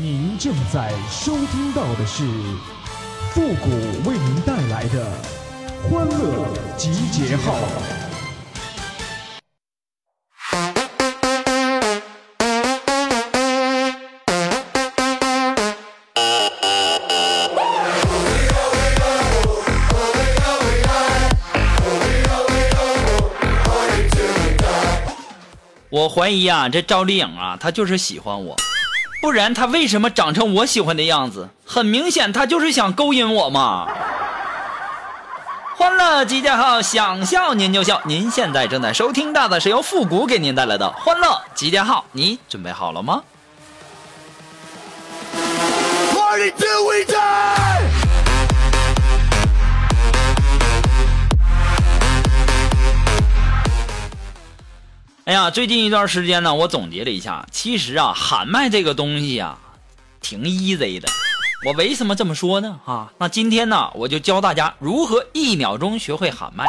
您正在收听到的是复古为您带来的欢乐集结号。我怀疑啊，这赵丽颖啊，她就是喜欢我，不然他为什么长成我喜欢的样子？很明显，他就是想勾引我嘛。欢乐集结号，想笑您就笑。您现在正在收听到的是由复古给您带来的欢乐集结号，你准备好了吗？Party till we die! 哎呀，最近一段时间呢，我总结了一下，其实啊，喊麦这个东西啊，挺 easy 的。我为什么这么说呢？啊，那今天呢，我就教大家如何一秒钟学会喊麦。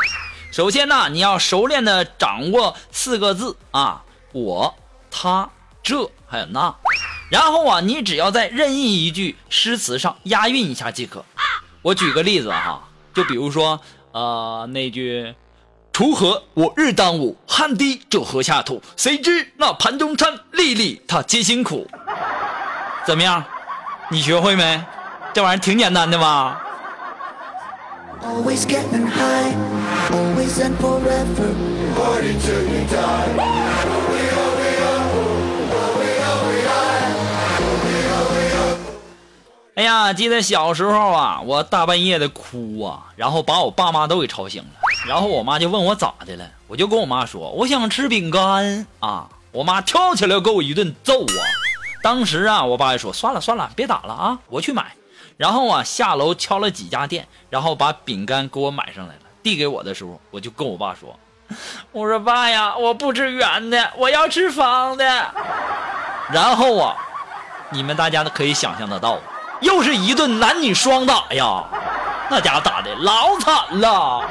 首先呢，你要熟练的掌握四个字啊，我、他、这还有那。然后啊，你只要在任意一句诗词上押韵一下即可。我举个例子哈，就比如说呃那句。锄禾我日当午，汗滴就禾下土。谁知那盘中餐，粒粒它皆辛苦。怎么样？你学会没？这玩意儿挺简单的吧.哎呀，记得小时候啊，我大半夜的哭啊，然后把我爸妈都给吵醒了。然后我妈就问我咋的了，我就跟我妈说我想吃饼干啊。我妈跳起来给我一顿揍啊。当时啊，我爸就说算了算了，别打了啊，我去买。然后啊，下楼敲了几家店，然后把饼干给我买上来了。递给我的时候，我就跟我爸说：“我说爸呀，我不吃圆的，我要吃方的。”然后啊，你们大家都可以想象得到，又是一顿男女双打呀，那家伙打的老惨了。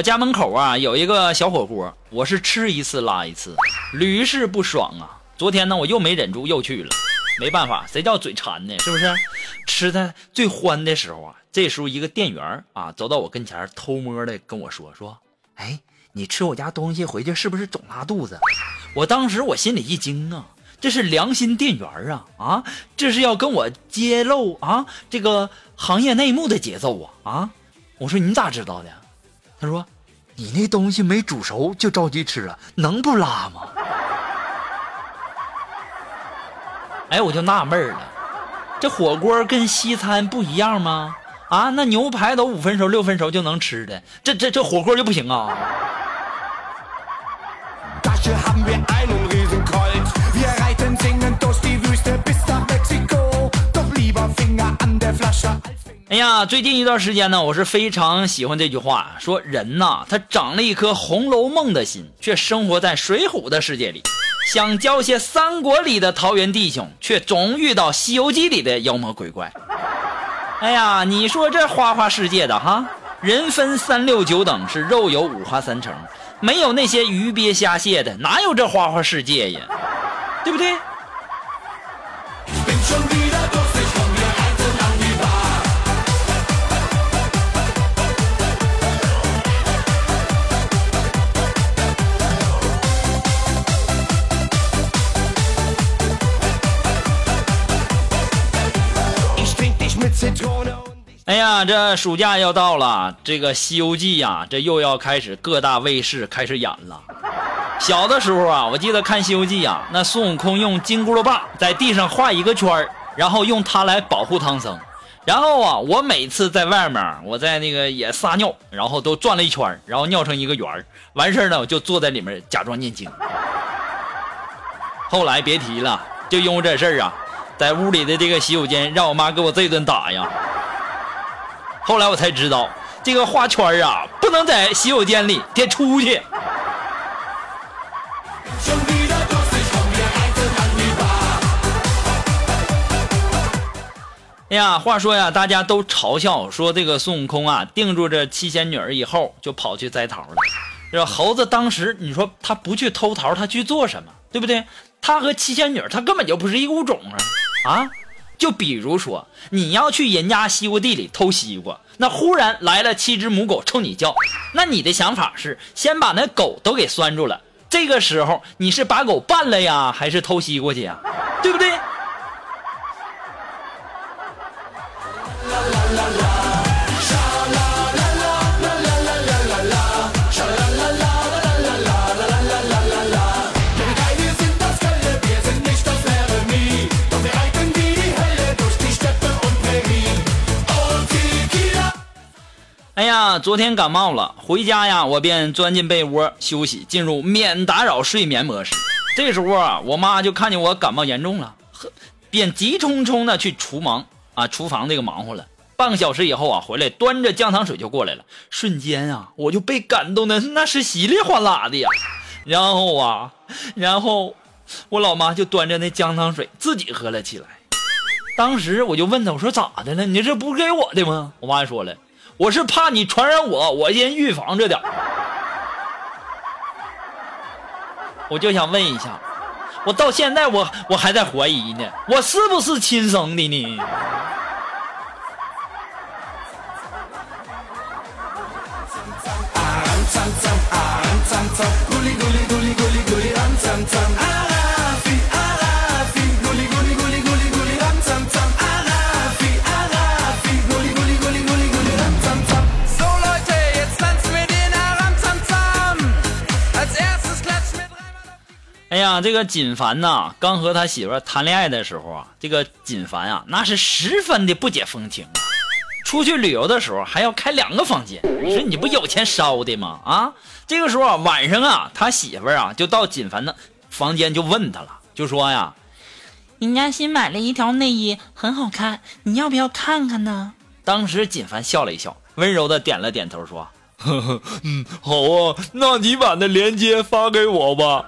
我家门口啊有一个小火锅，我是吃一次拉一次，屡试不爽啊。昨天呢，我又没忍住又去了，没办法，谁叫嘴馋呢？是不是？吃的最欢的时候啊，这时候一个店员啊走到我跟前，偷摸的跟我说说，哎，你吃我家东西回去是不是总拉肚子？我当时我心里一惊啊，这是良心店员啊啊，这是要跟我揭露啊这个行业内幕的节奏啊啊！我说你咋知道的？他说：“你那东西没煮熟就着急吃了，能不拉吗？” 哎，我就纳闷了，这火锅跟西餐不一样吗？啊，那牛排都五分熟六分熟就能吃的，这这这火锅就不行啊？哎呀，最近一段时间呢，我是非常喜欢这句话，说人呐，他长了一颗红楼梦的心，却生活在水浒的世界里。想教些三国里的桃园弟兄，却总遇到西游记里的妖魔鬼怪。哎呀，你说这花花世界的哈，人分三六九等，是肉有五花三层，没有那些鱼鳖虾蟹的，哪有这花花世界呀？对不对？哎呀，这暑假要到了，这个《西游记》呀，这又要开始各大卫视开始演了。小的时候啊，我记得看《西游记》呀，那孙悟空用金箍棒在地上画一个圈儿然后用它来保护唐僧。然后啊，我每次在外面，我在那个也撒尿，然后都转了一圈然后尿成一个圆儿完事儿呢，我就坐在里面假装念经。后来别提了，就因为这事儿啊，在屋里的这个洗手间，让我妈给我这顿打呀。后来我才知道，这个画圈啊，不能在洗手间里，得出去。哎呀，话说呀，大家都嘲笑说这个孙悟空啊，定住这七仙女儿以后，就跑去摘桃了。这猴子当时，你说他不去偷桃，他去做什么？对不对？他和七仙女儿，他根本就不是一个物种啊！啊，就比如说你要去人家西瓜地里偷西瓜，那忽然来了七只母狗冲你叫，那你的想法是先把那狗都给拴住了。这个时候你是把狗办了呀，还是偷西瓜去呀？对不对？昨天感冒了，回家呀，我便钻进被窝休息，进入免打扰睡眠模式。这时候啊，我妈就看见我感冒严重了，呵，便急匆匆的去厨房啊，厨房这个忙活了。半个小时以后啊，回来端着姜糖水就过来了，瞬间啊，我就被感动的那是稀里哗啦的呀。然后啊，然后我老妈就端着那姜糖水自己喝了起来。当时我就问她，我说咋的了？你这不给我的吗？我妈说了。我是怕你传染我，我先预防着点。我就想问一下，我到现在我我还在怀疑呢，我是不是亲生的呢？这个锦凡呐，刚和他媳妇谈恋爱的时候啊，这个锦凡啊，那是十分的不解风情啊。出去旅游的时候还要开两个房间，你说你不有钱烧的吗？啊，这个时候啊，晚上啊，他媳妇啊就到锦凡的房间就问他了，就说呀：“人家新买了一条内衣，很好看，你要不要看看呢？”当时锦凡笑了一笑，温柔的点了点头，说：“呵呵，嗯，好啊，那你把那链接发给我吧。”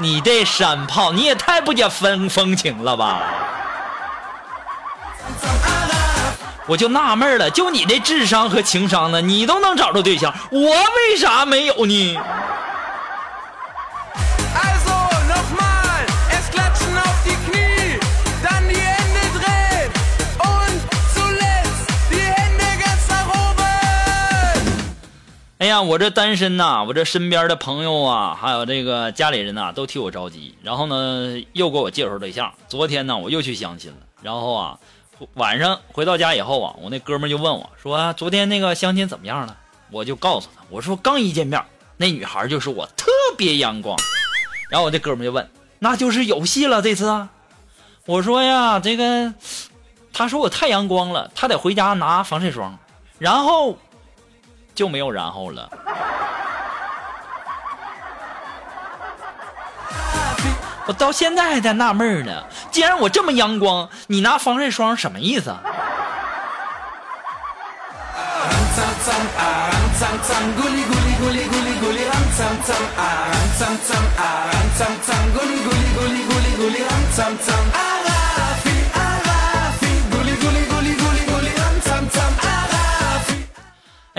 你这山炮，你也太不解风风情了吧！我就纳闷了，就你这智商和情商呢，你都能找着对象，我为啥没有呢？哎呀，我这单身呐，我这身边的朋友啊，还有这个家里人呐，都替我着急。然后呢，又给我介绍对象。昨天呢，我又去相亲了。然后啊，晚上回到家以后啊，我那哥们就问我说：“昨天那个相亲怎么样了？”我就告诉他，我说刚一见面，那女孩就说我特别阳光。然后我这哥们就问：“那就是有戏了这次啊？”我说呀，这个，他说我太阳光了，他得回家拿防晒霜。然后。就没有然后了。我到现在还在纳闷呢，既然我这么阳光，你拿防晒霜什么意思？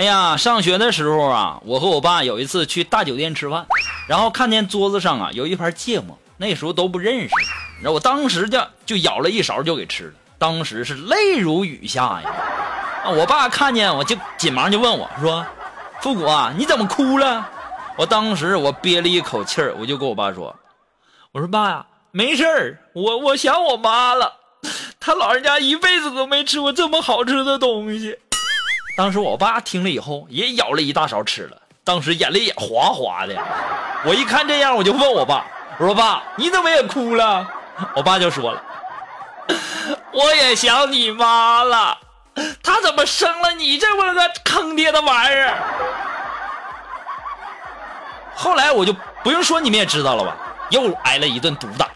哎呀，上学的时候啊，我和我爸有一次去大酒店吃饭，然后看见桌子上啊有一盘芥末，那时候都不认识，然后我当时就就舀了一勺就给吃了，当时是泪如雨下呀！啊，我爸看见我就紧忙就问我说：“复古啊，你怎么哭了？”我当时我憋了一口气儿，我就跟我爸说：“我说爸呀，没事儿，我我想我妈了，她老人家一辈子都没吃过这么好吃的东西。”当时我爸听了以后也舀了一大勺吃了，当时眼泪也哗哗的。我一看这样，我就问我爸：“我说爸，你怎么也哭了？”我爸就说了：“ 我也想你妈了，她怎么生了你这么个坑爹的玩意儿？”后来我就不用说，你们也知道了吧？又挨了一顿毒打。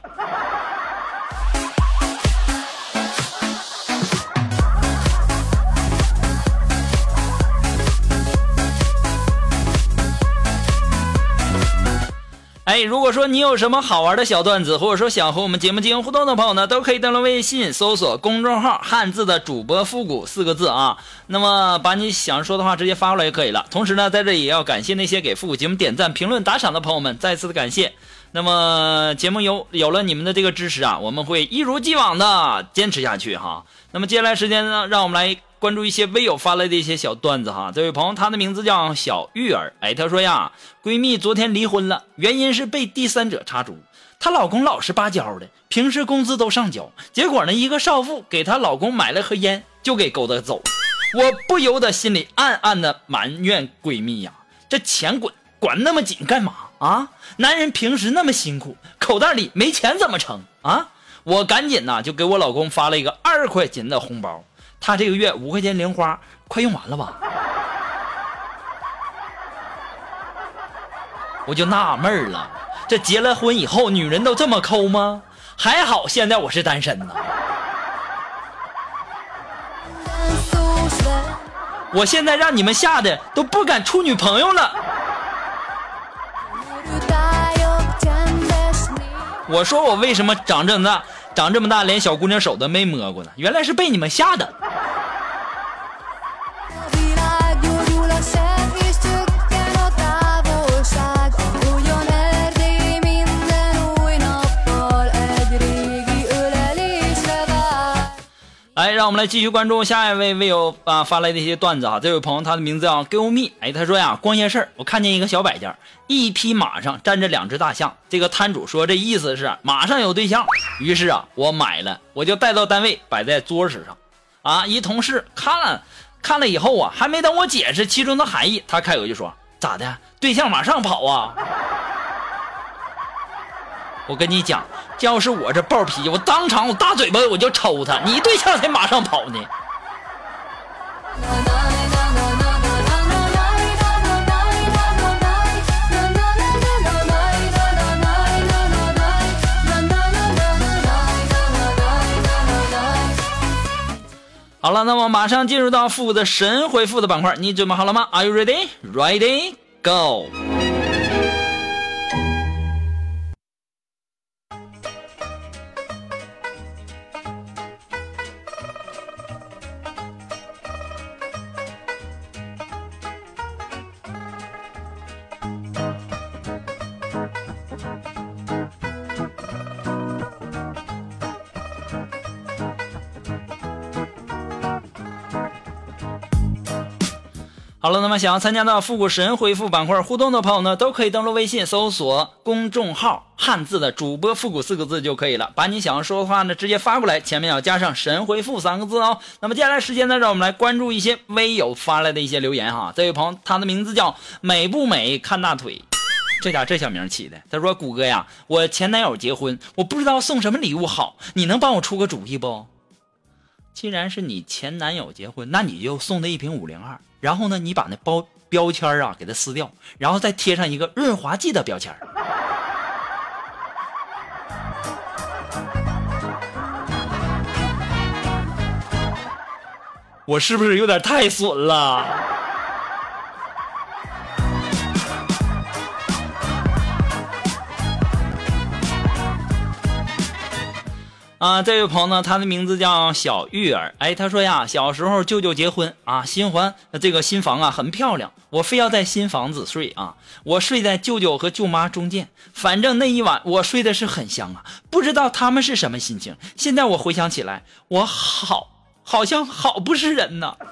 哎，如果说你有什么好玩的小段子，或者说想和我们节目进行互动的朋友呢，都可以登录微信搜索公众号“汉字的主播复古”四个字啊。那么把你想说的话直接发过来就可以了。同时呢，在这里也要感谢那些给复古节目点赞、评论、打赏的朋友们，再次的感谢。那么节目有有了你们的这个支持啊，我们会一如既往的坚持下去哈。那么接下来时间呢，让我们来关注一些微友发来的一些小段子哈。这位朋友，他的名字叫小玉儿，哎，他说呀，闺蜜昨天离婚了，原因是被第三者插足。她老公老实巴交的，平时工资都上交，结果呢，一个少妇给她老公买了盒烟，就给勾搭走。我不由得心里暗暗的埋怨闺蜜呀，这钱管管那么紧干嘛啊？男人平时那么辛苦，口袋里没钱怎么成啊？我赶紧呐就给我老公发了一个二十块钱的红包，他这个月五块钱零花快用完了吧？我就纳闷了，这结了婚以后女人都这么抠吗？还好现在我是单身呢。我现在让你们吓得都不敢处女朋友了。我说我为什么长这么大，长这么大连小姑娘手都没摸过呢？原来是被你们吓的。我们来继续关注下一位微友啊发来的一些段子啊。这位朋友他的名字叫 Give Me，哎，他说呀，逛夜市我看见一个小摆件，一匹马上站着两只大象。这个摊主说这意思是马上有对象，于是啊我买了，我就带到单位摆在桌子上。啊，一同事看了看了以后啊，还没等我解释其中的含义，他开口就说咋的，对象马上跑啊？我跟你讲。要是我这暴脾气，我当场我大嘴巴我就抽他！你对象才马上跑呢。好了，那么马上进入到复古的神回复的板块，你准备好了吗？Are you ready? Ready? Go! 好了，那么想要参加到复古神回复板块互动的朋友呢，都可以登录微信搜索公众号“汉字的主播复古”四个字就可以了，把你想要说的话呢直接发过来，前面要加上“神回复”三个字哦。那么接下来时间呢，让我们来关注一些微友发来的一些留言哈。这位朋友，他的名字叫美不美看大腿，这家这小名起的。他说：“谷歌呀，我前男友结婚，我不知道送什么礼物好，你能帮我出个主意不？”既然是你前男友结婚，那你就送他一瓶五零二。然后呢，你把那包标签啊给它撕掉，然后再贴上一个润滑剂的标签 我是不是有点太损了？啊，这位朋友呢，他的名字叫小玉儿。哎，他说呀，小时候舅舅结婚啊，新环这个新房啊很漂亮，我非要在新房子睡啊。我睡在舅舅和舅妈中间，反正那一晚我睡的是很香啊。不知道他们是什么心情。现在我回想起来，我好好像好不是人呐。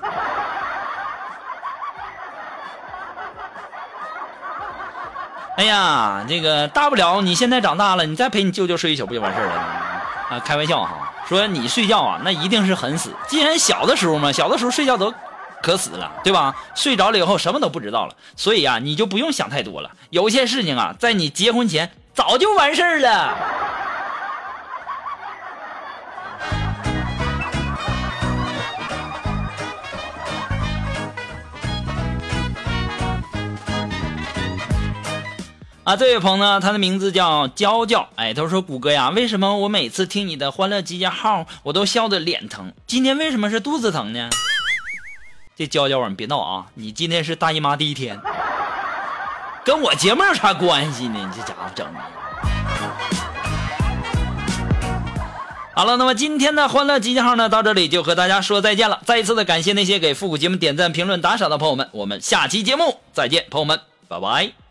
哎呀，这个大不了你现在长大了，你再陪你舅舅睡一宿不就完事儿了？啊，开玩笑哈，说你睡觉啊，那一定是很死。既然小的时候嘛，小的时候睡觉都可死了，对吧？睡着了以后什么都不知道了，所以啊，你就不用想太多了。有些事情啊，在你结婚前早就完事儿了。啊，这位朋友呢，他的名字叫娇娇。哎，他说：“谷歌呀，为什么我每次听你的欢乐集结号，我都笑得脸疼？今天为什么是肚子疼呢？”这娇娇啊，你别闹啊！你今天是大姨妈第一天。跟我节目有啥关系呢？你这家伙整的。好了，那么今天的欢乐集结号呢，到这里就和大家说再见了。再一次的感谢那些给复古节目点赞、评论、打赏的朋友们，我们下期节目再见，朋友们，拜拜。